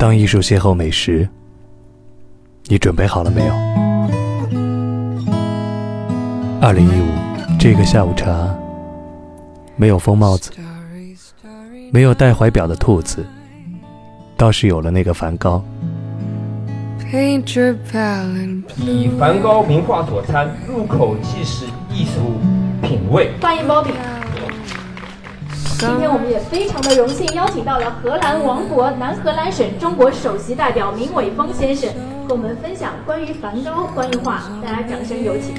当艺术邂逅美食，你准备好了没有？二零一五，这个下午茶，没有疯帽子，没有戴怀表的兔子，倒是有了那个梵高。以梵高名画佐餐，入口即是艺术品味。欢迎 Bobby。今天我们也非常的荣幸邀请到了荷兰王国南荷兰省中国首席代表明伟峰先生，和我们分享关于梵高、关于画。大家掌声有请。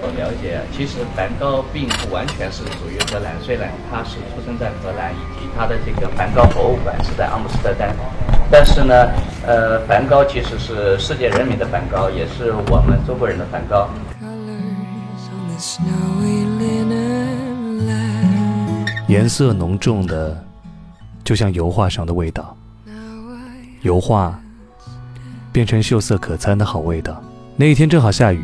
我了解，其实梵高并不完全是属于荷兰，虽然他是出生在荷兰，以及他的这个梵高博物馆是在阿姆斯特丹，但是呢，呃，梵高其实是世界人民的梵高，也是我们中国人的梵高。颜色浓重的，就像油画上的味道。油画变成秀色可餐的好味道。那一天正好下雨。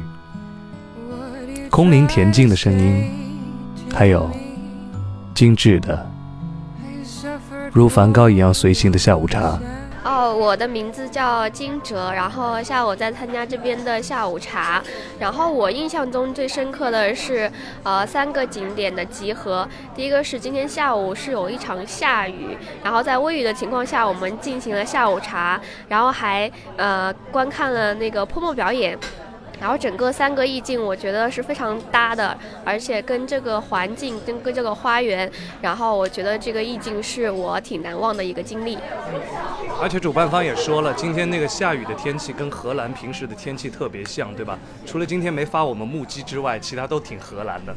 空灵恬静的声音，还有精致的，如梵高一样随性的下午茶。我的名字叫金哲，然后下午在参加这边的下午茶。然后我印象中最深刻的是，呃，三个景点的集合。第一个是今天下午是有一场下雨，然后在微雨的情况下，我们进行了下午茶，然后还呃观看了那个泼墨表演。然后整个三个意境，我觉得是非常搭的，而且跟这个环境，跟跟这个花园，然后我觉得这个意境是我挺难忘的一个经历。而且主办方也说了，今天那个下雨的天气跟荷兰平时的天气特别像，对吧？除了今天没发我们木屐之外，其他都挺荷兰的。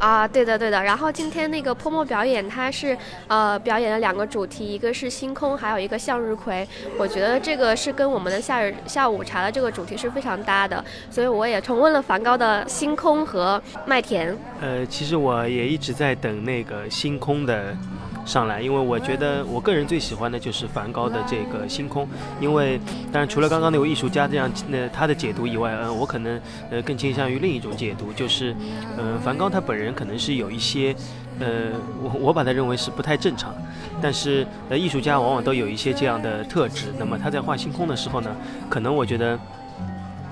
啊，对的对的。然后今天那个泼墨表演，它是呃表演了两个主题，一个是星空，还有一个向日葵。我觉得这个是跟我们的夏日下午茶的这个主题是非常搭的，所以我也重温了梵高的星空和麦田。呃，其实我也一直在等那个星空的。上来，因为我觉得我个人最喜欢的就是梵高的这个星空，因为当然除了刚刚那位艺术家这样那他的解读以外，嗯，我可能呃更倾向于另一种解读，就是嗯梵高他本人可能是有一些呃我我把他认为是不太正常，但是呃艺术家往往都有一些这样的特质，那么他在画星空的时候呢，可能我觉得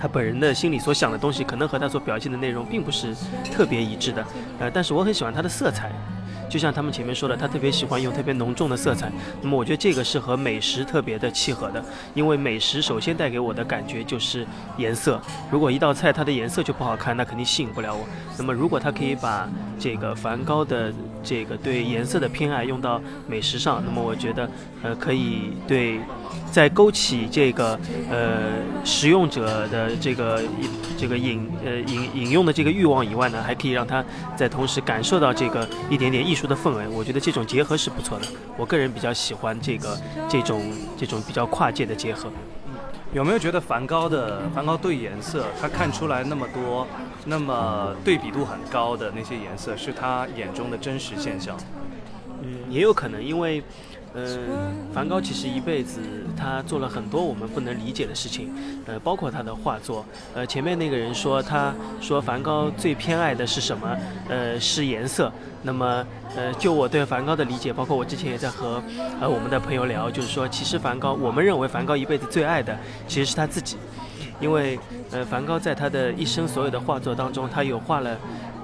他本人的心里所想的东西，可能和他所表现的内容并不是特别一致的，呃，但是我很喜欢他的色彩。就像他们前面说的，他特别喜欢用特别浓重的色彩。那么我觉得这个是和美食特别的契合的，因为美食首先带给我的感觉就是颜色。如果一道菜它的颜色就不好看，那肯定吸引不了我。那么如果他可以把这个梵高的这个对颜色的偏爱用到美食上，那么我觉得呃可以对。在勾起这个呃使用者的这个这个饮呃饮饮用的这个欲望以外呢，还可以让他在同时感受到这个一点点艺术的氛围。我觉得这种结合是不错的。我个人比较喜欢这个这种这种比较跨界的结合。有没有觉得梵高的梵高对颜色，他看出来那么多那么对比度很高的那些颜色，是他眼中的真实现象？嗯，也有可能，因为。嗯，梵高其实一辈子他做了很多我们不能理解的事情，呃，包括他的画作。呃，前面那个人说，他说梵高最偏爱的是什么？呃，是颜色。那么，呃，就我对梵高的理解，包括我之前也在和呃我们的朋友聊，就是说，其实梵高，我们认为梵高一辈子最爱的其实是他自己，因为呃，梵高在他的一生所有的画作当中，他有画了。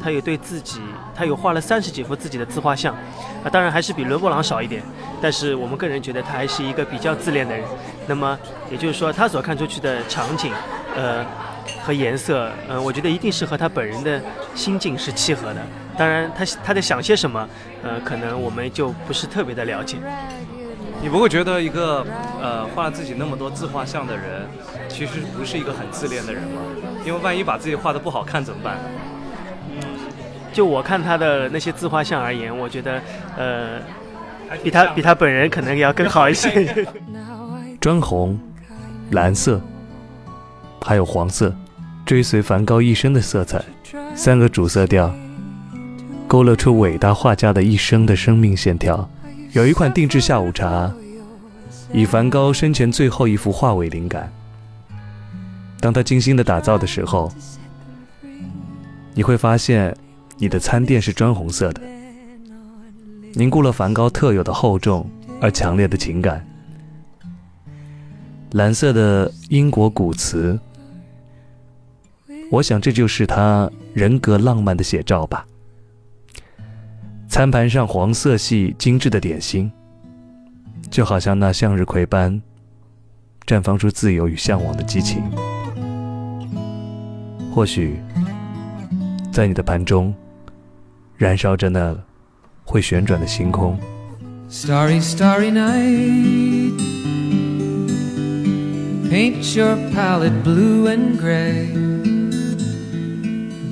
他有对自己，他有画了三十几幅自己的自画像，啊，当然还是比伦勃朗少一点，但是我们个人觉得他还是一个比较自恋的人。那么也就是说，他所看出去的场景，呃，和颜色，嗯，我觉得一定是和他本人的心境是契合的。当然，他他在想些什么，呃，可能我们就不是特别的了解。你不会觉得一个呃画了自己那么多自画像的人，其实不是一个很自恋的人吗？因为万一把自己画的不好看怎么办？就我看他的那些自画像而言，我觉得，呃，比他比他本人可能要更好一些。砖红、蓝色，还有黄色，追随梵高一生的色彩，三个主色调，勾勒出伟大画家的一生的生命线条。有一款定制下午茶，以梵高生前最后一幅画为灵感。当他精心的打造的时候，你会发现。你的餐垫是砖红色的，凝固了梵高特有的厚重而强烈的情感。蓝色的英国古瓷，我想这就是他人格浪漫的写照吧。餐盘上黄色系精致的点心，就好像那向日葵般，绽放出自由与向往的激情。或许，在你的盘中，燃烧着那会旋转的星空。Starry, starry night. Paint your palette blue and gray.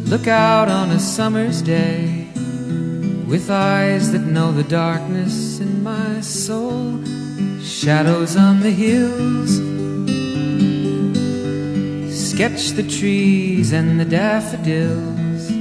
Look out on a summer's day with eyes that know the darkness in my soul. Shadows on the hills. Sketch the trees and the daffodils.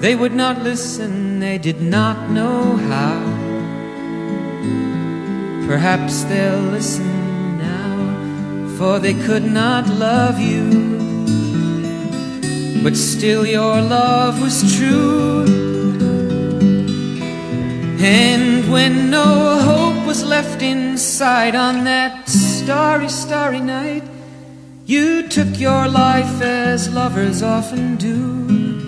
they would not listen, they did not know how. Perhaps they'll listen now, for they could not love you. But still, your love was true. And when no hope was left inside on that starry, starry night, you took your life as lovers often do.